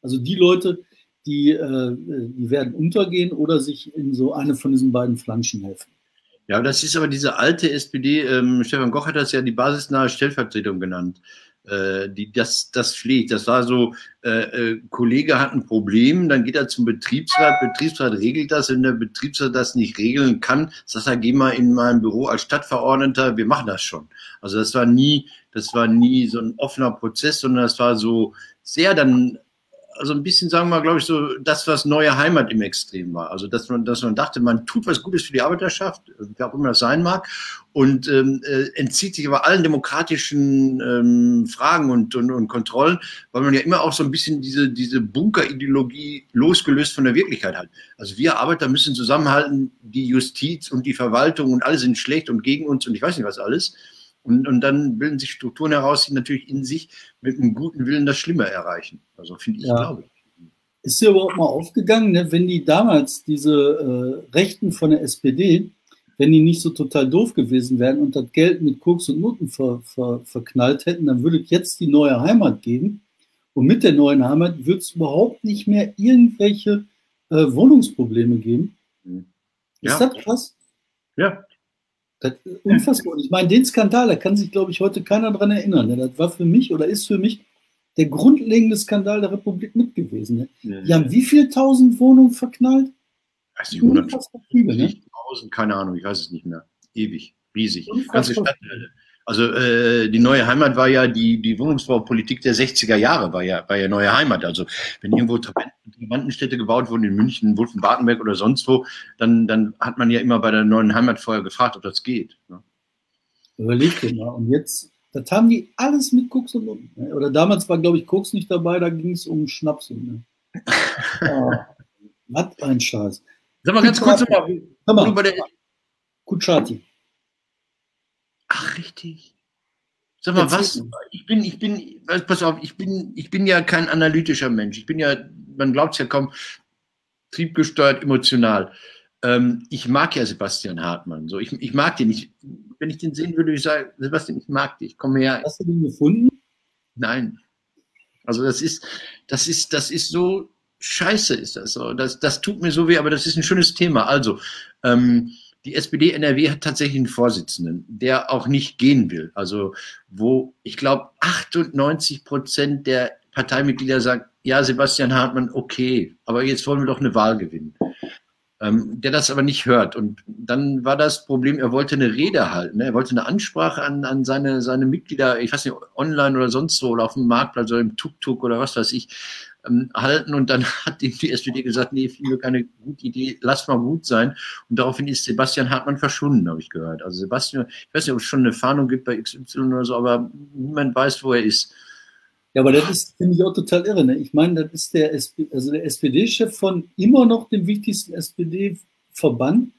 Also die Leute, die, äh, die werden untergehen oder sich in so eine von diesen beiden Flanschen helfen. Ja, das ist aber diese alte SPD, ähm, Stefan Koch hat das ja die basisnahe Stellvertretung genannt, äh, die das, das pflegt. Das war so, äh, äh, Kollege hat ein Problem, dann geht er zum Betriebsrat, Betriebsrat regelt das, wenn der Betriebsrat das nicht regeln kann, sagt er, geh mal in mein Büro als Stadtverordneter, wir machen das schon. Also das war nie, das war nie so ein offener Prozess, sondern das war so sehr dann also ein bisschen, sagen wir mal, glaube ich, so das, was neue Heimat im Extrem war. Also, dass man, dass man dachte, man tut was Gutes für die Arbeiterschaft, wie auch immer das sein mag, und ähm, äh, entzieht sich aber allen demokratischen ähm, Fragen und, und, und Kontrollen, weil man ja immer auch so ein bisschen diese, diese Bunkerideologie losgelöst von der Wirklichkeit hat. Also wir Arbeiter müssen zusammenhalten, die Justiz und die Verwaltung und alle sind schlecht und gegen uns und ich weiß nicht was alles. Und, und dann bilden sich Strukturen heraus, die natürlich in sich mit einem guten Willen das Schlimme erreichen. Also finde ich, ja. glaube ich. Ist dir überhaupt mal aufgegangen, ne, wenn die damals, diese äh, Rechten von der SPD, wenn die nicht so total doof gewesen wären und das Geld mit Koks und Noten ver, ver, verknallt hätten, dann würde es jetzt die neue Heimat geben. Und mit der neuen Heimat wird es überhaupt nicht mehr irgendwelche äh, Wohnungsprobleme geben. Ja. Ist das krass? Ja, das ist unfassbar. Ich meine, den Skandal, da kann sich, glaube ich, heute keiner dran erinnern. Das war für mich oder ist für mich der grundlegende Skandal der Republik mit gewesen. Ne? Ja. Die haben wie viel tausend Wohnungen verknallt? Also die 100, viele, ne? keine Ahnung, ich weiß es nicht mehr. Ewig, riesig. Ganze Stadtteile. Also äh, die neue Heimat war ja die, die Wohnungsbaupolitik der 60er Jahre, war ja, war ja neue Heimat. Also wenn irgendwo Trabantenstädte gebaut wurden in München, Wolfenbartenberg oder sonst wo, dann, dann hat man ja immer bei der neuen Heimat vorher gefragt, ob das geht. Ne? Überleg dir mal. Und jetzt, das haben die alles mit Koks und Unten. Ne? Oder damals war, glaube ich, Koks nicht dabei, da ging es um Schnaps. Ne? oh, was ein Scheiß. Sag mal ganz kurz nochmal. Kutschaty. Ach, richtig. Sag mal, was? Ich bin, ich bin, pass auf, ich bin, ich bin ja kein analytischer Mensch. Ich bin ja, man glaubt es ja kaum, triebgesteuert, emotional. Ähm, ich mag ja Sebastian Hartmann. So, ich, ich mag den. Ich, wenn ich den sehen würde, würde ich sagen, Sebastian, ich mag dich. Komm her. Hast du den gefunden? Nein. Also das ist, das ist, das ist so scheiße ist das so. Das, das tut mir so weh, aber das ist ein schönes Thema. Also, ähm, die SPD NRW hat tatsächlich einen Vorsitzenden, der auch nicht gehen will. Also wo ich glaube 98 Prozent der Parteimitglieder sagen, ja, Sebastian Hartmann, okay, aber jetzt wollen wir doch eine Wahl gewinnen. Ähm, der das aber nicht hört. Und dann war das Problem, er wollte eine Rede halten. Ne? Er wollte eine Ansprache an, an seine, seine Mitglieder, ich weiß nicht, online oder sonst wo, oder auf dem Marktplatz oder im Tuk-Tuk oder was weiß ich ähm, halten. Und dann hat ihm die SPD gesagt, nee, finde keine gute Idee, lass mal gut sein. Und daraufhin ist Sebastian Hartmann verschwunden, habe ich gehört. Also Sebastian, ich weiß nicht, ob es schon eine Fahndung gibt bei XY oder so, aber niemand weiß, wo er ist. Ja, aber das ist, finde ich auch total irre. Ne? Ich meine, das ist der, SP, also der SPD-Chef von immer noch dem wichtigsten SPD-Verband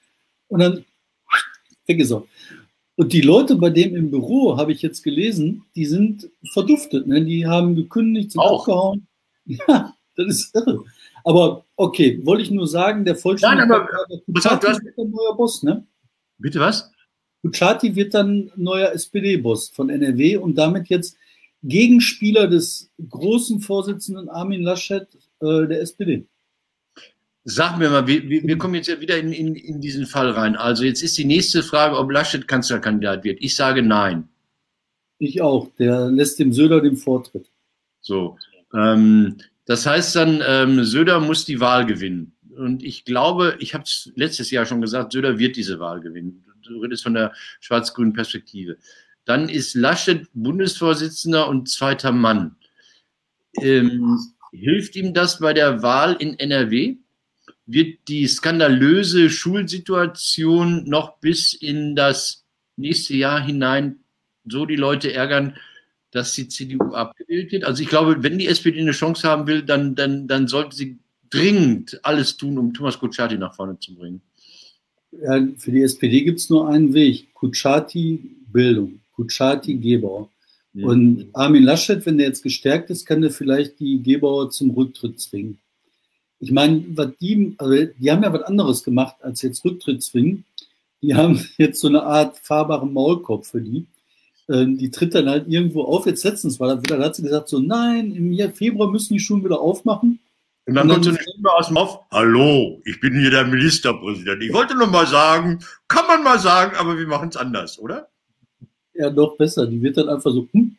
und dann weggesaugt. Und die Leute bei dem im Büro, habe ich jetzt gelesen, die sind verduftet. Ne? Die haben gekündigt, sind auch. abgehauen. Ja, das ist irre. Aber okay, wollte ich nur sagen, der Vollständigkeit Nein, aber Kuchati wird dann neuer Boss, ne? Bitte was? Kuchati wird dann neuer SPD-Boss von NRW und damit jetzt Gegenspieler des großen Vorsitzenden Armin Laschet äh, der SPD. Sag mir mal, wir, wir kommen jetzt ja wieder in, in, in diesen Fall rein. Also jetzt ist die nächste Frage, ob Laschet Kanzlerkandidat wird. Ich sage nein. Ich auch. Der lässt dem Söder den Vortritt. So. Ähm, das heißt dann, ähm, Söder muss die Wahl gewinnen. Und ich glaube, ich habe es letztes Jahr schon gesagt, Söder wird diese Wahl gewinnen. Du redest von der schwarz-grünen Perspektive. Dann ist Laschet Bundesvorsitzender und zweiter Mann. Ähm, hilft ihm das bei der Wahl in NRW? Wird die skandalöse Schulsituation noch bis in das nächste Jahr hinein so die Leute ärgern, dass die CDU abgewählt wird. Also ich glaube, wenn die SPD eine Chance haben will, dann, dann, dann sollte sie dringend alles tun, um Thomas Kutschaty nach vorne zu bringen. Ja, für die SPD gibt es nur einen Weg. Kutschaty Bildung, Kutschaty Gebauer. Ja. Und Armin Laschet, wenn der jetzt gestärkt ist, kann der vielleicht die Gebauer zum Rücktritt zwingen. Ich meine, was die, also die haben ja was anderes gemacht, als jetzt Rücktritt zwingen. Die haben jetzt so eine Art fahrbaren Maulkorb für die äh, die tritt dann halt irgendwo auf. Jetzt letztens war dann hat sie gesagt, so nein, im Februar müssen die Schulen wieder aufmachen. Und dann, und dann kommt so eine Stimme aus dem Auf. Hallo, ich bin hier der Ministerpräsident. Ich wollte nur mal sagen, kann man mal sagen, aber wir machen es anders, oder? Ja, doch besser. Die wird dann einfach so, hm,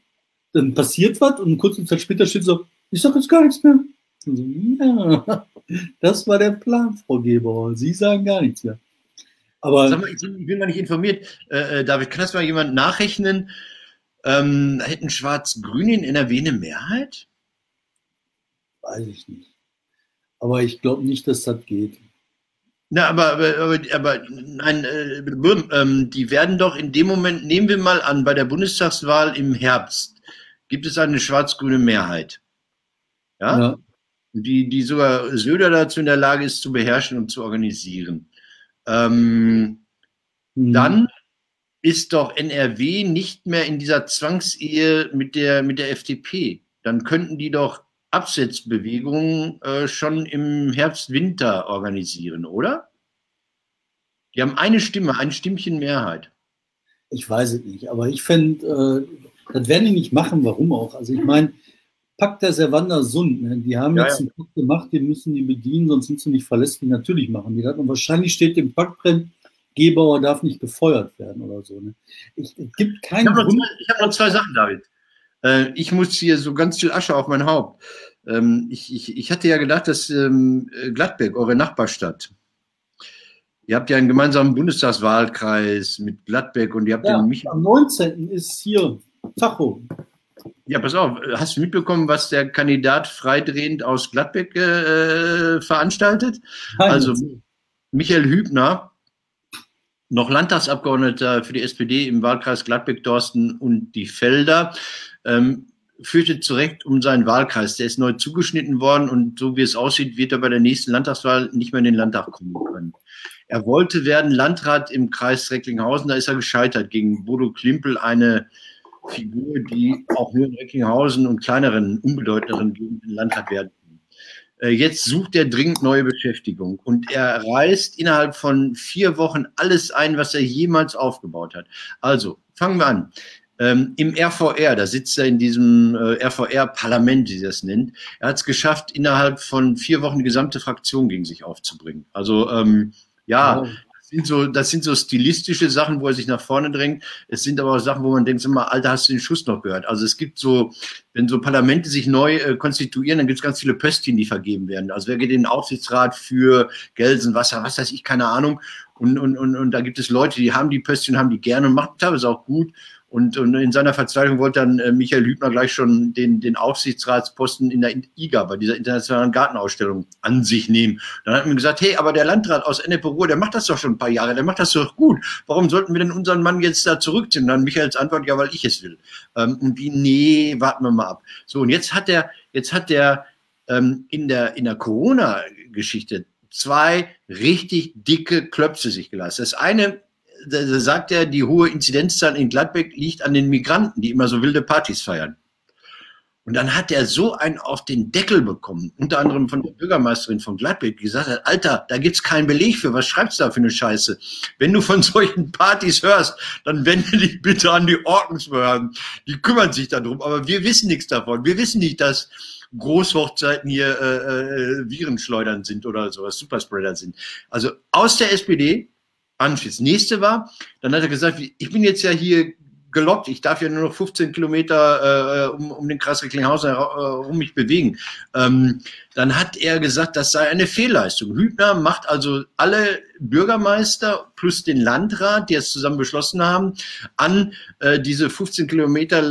dann passiert was und kurze Zeit später steht so, ich sag jetzt gar nichts mehr. So, ja, das war der Plan, Frau Gebauer. Sie sagen gar nichts mehr. Aber Sag mal, ich bin mal nicht informiert. Äh, äh, David, kann das mal jemand nachrechnen? Ähm, hätten Schwarz-Grün in NRW eine Mehrheit? Weiß ich nicht. Aber ich glaube nicht, dass das geht. Na, aber, aber, aber, aber nein, äh, ähm, die werden doch in dem Moment, nehmen wir mal an, bei der Bundestagswahl im Herbst gibt es eine schwarz-grüne Mehrheit. Ja? ja. Die, die sogar Söder dazu in der Lage ist, zu beherrschen und zu organisieren. Ähm, mhm. Dann ist doch NRW nicht mehr in dieser Zwangsehe mit der, mit der FDP. Dann könnten die doch Absetzbewegungen äh, schon im Herbst, Winter organisieren, oder? Die haben eine Stimme, ein Stimmchen Mehrheit. Ich weiß es nicht, aber ich fände, äh, das werden die nicht machen, warum auch. Also ich meine, Pakt der Servander Sund, ne? die haben ja, jetzt ja. einen Pakt gemacht, den müssen die bedienen, sonst sind sie nicht verlässlich. Natürlich machen die das. Und wahrscheinlich steht im Pakt drin, Gebauer darf nicht befeuert werden oder so. Ne? Ich, es gibt keinen ich habe noch, hab noch, zwei Sachen, David. Äh, ich muss hier so ganz viel Asche auf mein Haupt. Ähm, ich, ich, ich hatte ja gedacht, dass ähm, Gladbeck, eure Nachbarstadt, ihr habt ja einen gemeinsamen Bundestagswahlkreis mit Gladbeck und ihr habt ja, den Michael. Am 19. ist hier Tacho. Ja, pass auf, hast du mitbekommen, was der Kandidat freidrehend aus Gladbeck äh, veranstaltet? Nein, also Michael Hübner, noch Landtagsabgeordneter für die SPD im Wahlkreis Gladbeck-Dorsten und die Felder, ähm, fürchtet zu Recht um seinen Wahlkreis. Der ist neu zugeschnitten worden und so wie es aussieht, wird er bei der nächsten Landtagswahl nicht mehr in den Landtag kommen können. Er wollte werden Landrat im Kreis Recklinghausen, da ist er gescheitert gegen Bodo Klimpel, eine Figur, die auch nur in Recklinghausen und kleineren, unbedeutenderen Gegenden Landtag werden. Äh, jetzt sucht er dringend neue Beschäftigung und er reißt innerhalb von vier Wochen alles ein, was er jemals aufgebaut hat. Also, fangen wir an. Ähm, Im RVR, da sitzt er in diesem äh, RVR-Parlament, wie sie das nennt. Er hat es geschafft, innerhalb von vier Wochen die gesamte Fraktion gegen sich aufzubringen. Also ähm, ja, sind so, das sind so stilistische Sachen, wo er sich nach vorne drängt. Es sind aber auch Sachen, wo man denkt, immer, Alter, hast du den Schuss noch gehört? Also es gibt so, wenn so Parlamente sich neu äh, konstituieren, dann gibt es ganz viele Pöstchen, die vergeben werden. Also wer geht in den Aufsichtsrat für Gelsenwasser, was weiß ich, keine Ahnung. Und, und, und, und da gibt es Leute, die haben die Pöstchen, haben die gerne und machen teilweise auch gut. Und, und in seiner Verzweiflung wollte dann äh, Michael Hübner gleich schon den, den Aufsichtsratsposten in der IGA, bei dieser internationalen Gartenausstellung, an sich nehmen. Dann hat man gesagt, hey, aber der Landrat aus Ennepe-Ruhr, der macht das doch schon ein paar Jahre, der macht das doch gut. Warum sollten wir denn unseren Mann jetzt da zurückziehen? Und dann Michaels Antwort, ja, weil ich es will. Ähm, und die, nee, warten wir mal ab. So, und jetzt hat der, jetzt hat der ähm, in der, in der Corona-Geschichte zwei richtig dicke Klöpse sich geleistet. Das eine da sagt er, die hohe Inzidenzzahl in Gladbeck liegt an den Migranten, die immer so wilde Partys feiern. Und dann hat er so einen auf den Deckel bekommen, unter anderem von der Bürgermeisterin von Gladbeck, die gesagt hat, Alter, da gibt's keinen Beleg für, was schreibst du da für eine Scheiße? Wenn du von solchen Partys hörst, dann wende dich bitte an die Ordnungsbehörden. Die kümmern sich darum, aber wir wissen nichts davon. Wir wissen nicht, dass Großhochzeiten hier äh, äh, Virenschleudern sind oder sowas, Superspreader sind. Also aus der SPD anschließen. Nächste war, dann hat er gesagt, ich bin jetzt ja hier gelockt, ich darf ja nur noch 15 Kilometer äh, um, um den Kreis Recklinghausen herum äh, mich bewegen. Ähm, dann hat er gesagt, das sei eine Fehlleistung. Hübner macht also alle Bürgermeister plus den Landrat, die es zusammen beschlossen haben, an äh, diese 15 Kilometer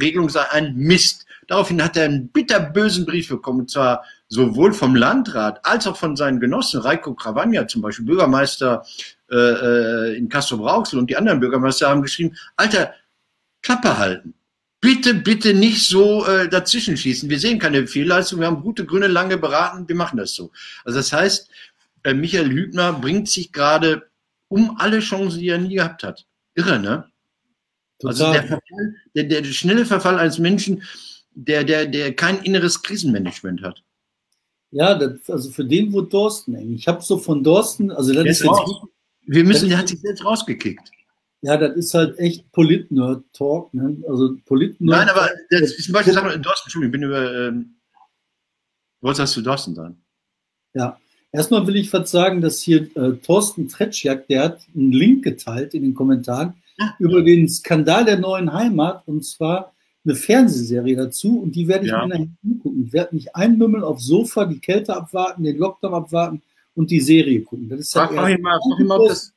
Regelung sei ein Mist. Daraufhin hat er einen bitterbösen Brief bekommen, und zwar sowohl vom Landrat als auch von seinen Genossen, Reiko Krawanja zum Beispiel, Bürgermeister äh, äh in Castro Brauxel und die anderen Bürgermeister haben geschrieben, Alter, Klappe halten. Bitte, bitte nicht so äh, dazwischen schießen. Wir sehen keine Fehlleistung, wir haben gute Gründe lange beraten, wir machen das so. Also das heißt, äh, Michael Hübner bringt sich gerade um alle Chancen, die er nie gehabt hat. Irre, ne? Total. Also der, Verfall, der, der schnelle Verfall eines Menschen, der, der, der kein inneres Krisenmanagement hat. Ja, das, also für den wurde Dorsten eng. Ich habe so von Dorsten, also das ist jetzt, wir müssen, der hat sich selbst rausgekickt. Ja, das ist halt echt Polit-Nerd-Talk. Ne? Also Polit Nein, aber das ist zum Beispiel, sag mal, Dorsten, Entschuldigung, ich bin über, ähm, was hast du Dorsten sagen? Ja, erstmal will ich was sagen, dass hier äh, Thorsten Tretschjak, der hat einen Link geteilt in den Kommentaren ja. über den Skandal der neuen Heimat und zwar eine Fernsehserie dazu und die werde ich ja. mir nachher gucken. Ich werde mich einmümmeln aufs Sofa, die Kälte abwarten, den Lockdown abwarten und die Serie gucken. Das ist frag, frag, ihn mal, frag, ihn mal, ob das,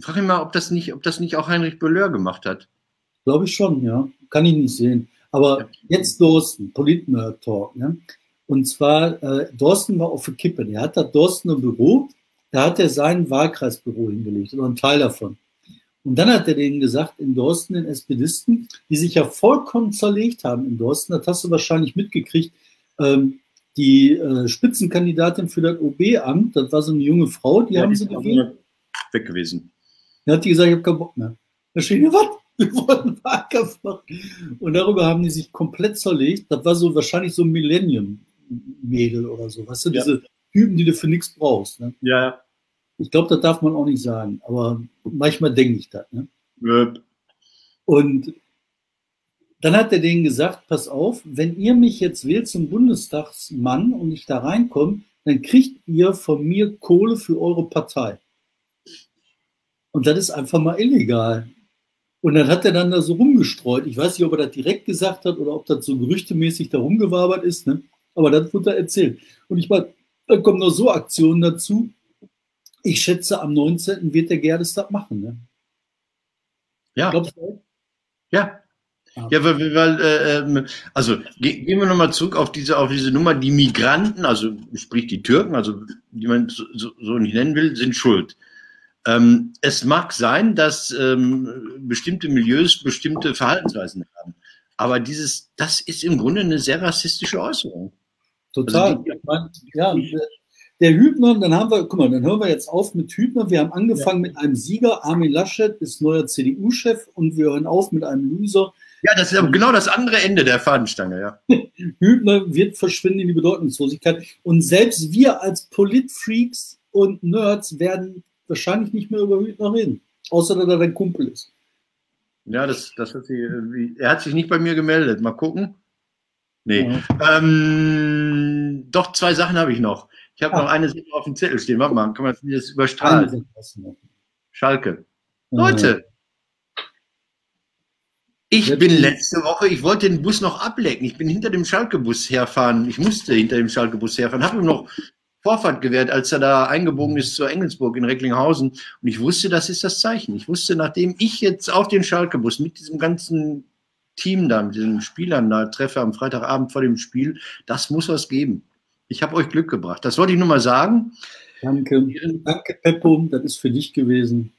frag ihn mal, ob das nicht, ob das nicht auch Heinrich Bölleur gemacht hat. Glaube ich schon, ja. Kann ich nicht sehen. Aber ja. jetzt Dorsten, Politnerd-Talk. Ne? Und zwar, äh, Dorsten war auf der Kippe. Er hat da Dorsten ein Büro, da hat er sein Wahlkreisbüro hingelegt oder einen Teil davon. Und dann hat er denen gesagt, in Dorsten, den SPD, die sich ja vollkommen zerlegt haben in Dorsten, das hast du wahrscheinlich mitgekriegt, ähm, die äh, Spitzenkandidatin für das OB-Amt, das war so eine junge Frau, die ja, haben die sie gewählt. Weg gewesen. Da hat die gesagt, ich habe keinen Bock mehr. Da steht ja, was? Wir wollen Wahlkampf machen. Und darüber haben die sich komplett zerlegt. Das war so wahrscheinlich so ein Millennium-Mädel oder so. Weißt du, ja. diese Typen, die du für nichts brauchst. Ne? Ja. Ich glaube, das darf man auch nicht sagen. Aber manchmal denke ich das. Ne? Ja. Und dann hat er denen gesagt, pass auf, wenn ihr mich jetzt wählt zum Bundestagsmann und ich da reinkomme, dann kriegt ihr von mir Kohle für eure Partei. Und das ist einfach mal illegal. Und dann hat er dann da so rumgestreut. Ich weiß nicht, ob er das direkt gesagt hat oder ob das so gerüchtemäßig da rumgewabert ist. Ne? Aber das wurde er erzählt. Und ich meine, dann kommen noch so Aktionen dazu. Ich schätze, am 19. wird der Gerdes das machen. Ne? Ja. Glaubst du? Ja, ja, weil, weil äh, ähm, also ge gehen wir nochmal zurück auf diese, auf diese Nummer, die Migranten, also sprich die Türken, also die man so, so nicht nennen will, sind schuld. Ähm, es mag sein, dass ähm, bestimmte Milieus bestimmte Verhaltensweisen haben, aber dieses, das ist im Grunde eine sehr rassistische Äußerung. Total. Also die, ja, der Hübner, dann haben wir, guck mal, dann hören wir jetzt auf mit Hübner. Wir haben angefangen ja. mit einem Sieger, Armin Laschet ist neuer CDU-Chef und wir hören auf mit einem Loser, ja, das ist aber genau das andere Ende der Fahnenstange, ja. Hübner wird verschwinden in die Bedeutungslosigkeit. Und selbst wir als Politfreaks und Nerds werden wahrscheinlich nicht mehr über Hübner reden. Außer dass er dein Kumpel ist. Ja, das, das hat sie, er hat sich nicht bei mir gemeldet. Mal gucken. Nee. Ja. Ähm, doch, zwei Sachen habe ich noch. Ich habe ah. noch eine Sache auf dem Zettel stehen. Warte mal, kann man das überstrahlen? Schalke. Leute, ich bin letzte Woche, ich wollte den Bus noch ablecken. Ich bin hinter dem Schalke-Bus herfahren. Ich musste hinter dem Schalke-Bus herfahren. Habe ihm noch Vorfahrt gewährt, als er da eingebogen ist zur Engelsburg in Recklinghausen. Und ich wusste, das ist das Zeichen. Ich wusste, nachdem ich jetzt auf den Schalke-Bus mit diesem ganzen Team da, mit den Spielern da treffe am Freitagabend vor dem Spiel, das muss was geben. Ich habe euch Glück gebracht. Das wollte ich nur mal sagen. Danke. Danke, Peppo. Das ist für dich gewesen.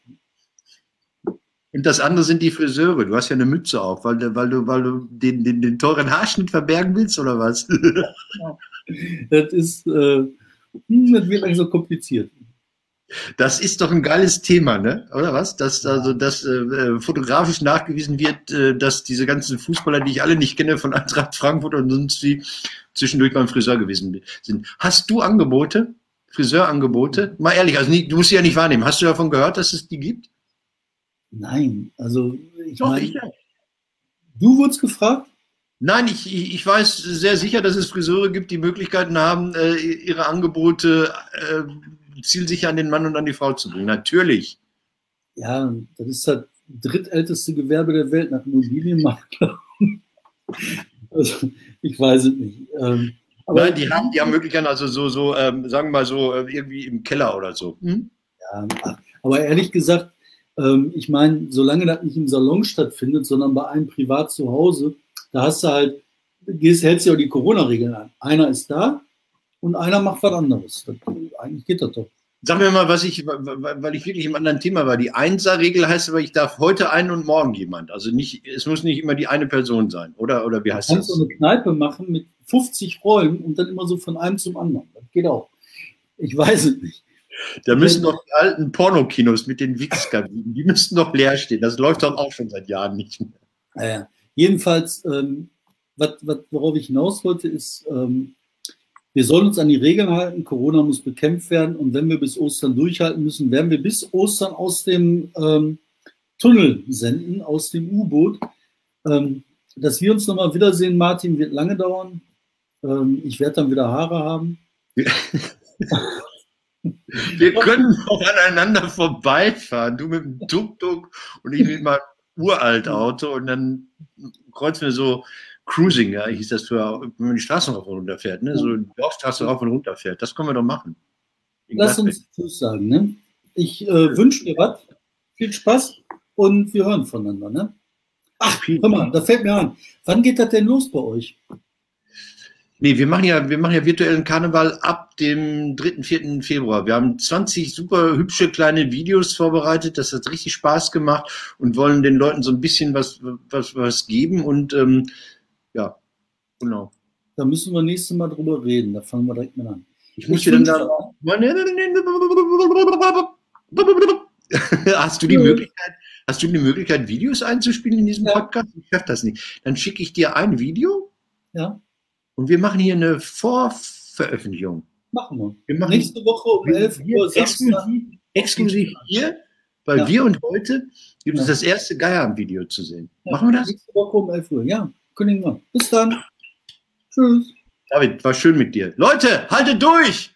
Und das andere sind die Friseure. Du hast ja eine Mütze auf, weil, weil du, weil du den, den, den teuren Haarschnitt verbergen willst, oder was? das ist, äh, hm, das wird eigentlich so kompliziert. Das ist doch ein geiles Thema, ne? Oder was? Dass also dass äh, fotografisch nachgewiesen wird, äh, dass diese ganzen Fußballer, die ich alle nicht kenne, von Eintracht Frankfurt und sonst wie zwischendurch beim Friseur gewesen sind. Hast du Angebote? Friseurangebote? Mal ehrlich, also nie, du musst sie ja nicht wahrnehmen. Hast du davon gehört, dass es die gibt? Nein, also ich meine, du wurdest gefragt? Nein, ich, ich weiß sehr sicher, dass es Friseure gibt, die Möglichkeiten haben, äh, ihre Angebote äh, zielsicher an den Mann und an die Frau zu bringen. Natürlich. Ja, das ist das drittälteste Gewerbe der Welt nach Immobilienmakler. also, ich weiß es nicht. Ähm, Nein, die haben, die haben Möglichkeiten, also so, so ähm, sagen wir mal so, äh, irgendwie im Keller oder so. Hm? Ja, aber ehrlich gesagt, ähm, ich meine, solange das nicht im Salon stattfindet, sondern bei einem privat zu Hause, da hast du halt, gehst, hältst du ja die Corona-Regeln an. Einer ist da und einer macht was anderes. Das, eigentlich geht das doch. Sag mir mal, was ich, weil ich wirklich im anderen Thema war. Die Einser-Regel heißt aber, ich darf heute einen und morgen jemand. Also nicht, es muss nicht immer die eine Person sein, oder? Oder wie heißt du kannst das? so eine Kneipe machen mit 50 Räumen und dann immer so von einem zum anderen. Das geht auch. Ich weiß es nicht. Da müssen doch die alten Pornokinos mit den Wichskabinen, die müssten doch leer stehen. Das läuft doch auch schon seit Jahren nicht mehr. Naja, jedenfalls, ähm, wat, wat, worauf ich hinaus wollte, ist, ähm, wir sollen uns an die Regeln halten. Corona muss bekämpft werden. Und wenn wir bis Ostern durchhalten müssen, werden wir bis Ostern aus dem ähm, Tunnel senden aus dem U-Boot. Ähm, dass wir uns nochmal wiedersehen, Martin, wird lange dauern. Ähm, ich werde dann wieder Haare haben. Wir können auch aneinander vorbeifahren. Du mit dem Tuk-Tuk und ich mit meinem uralt Auto und dann kreuzen wir so Cruising, ja, hieß das für, wenn man die Straßen rauf und runter fährt, ne? so die Dorfstraße rauf und runter fährt. Das können wir doch machen. Lass uns Tschüss sagen. Ne? Ich äh, wünsche dir was. Viel Spaß und wir hören voneinander. Ne? Ach, hör mal, da fällt mir an. Wann geht das denn los bei euch? Nee, wir machen ja, wir machen ja virtuellen Karneval ab dem 3., 4. Februar. Wir haben 20 super hübsche kleine Videos vorbereitet. Das hat richtig Spaß gemacht und wollen den Leuten so ein bisschen was, was, was geben und ähm, ja, genau. Da müssen wir nächstes Mal drüber reden. Da fangen wir direkt mal an. Ich muss dir dann da. Hast du die Möglichkeit, hast du die Möglichkeit, Videos einzuspielen in diesem ja. Podcast? Ich schaffe das nicht. Dann schicke ich dir ein Video. Ja. Und wir machen hier eine Vorveröffentlichung. Machen wir. wir machen Nächste Woche um 11 Uhr exklusiv, exklusiv hier, weil ja. wir und heute gibt es ja. das erste Geier-Video zu sehen. Machen wir das? Nächste Woche um 11 Uhr, ja. Kündigen wir. Bis dann. Tschüss. David, war schön mit dir. Leute, haltet durch!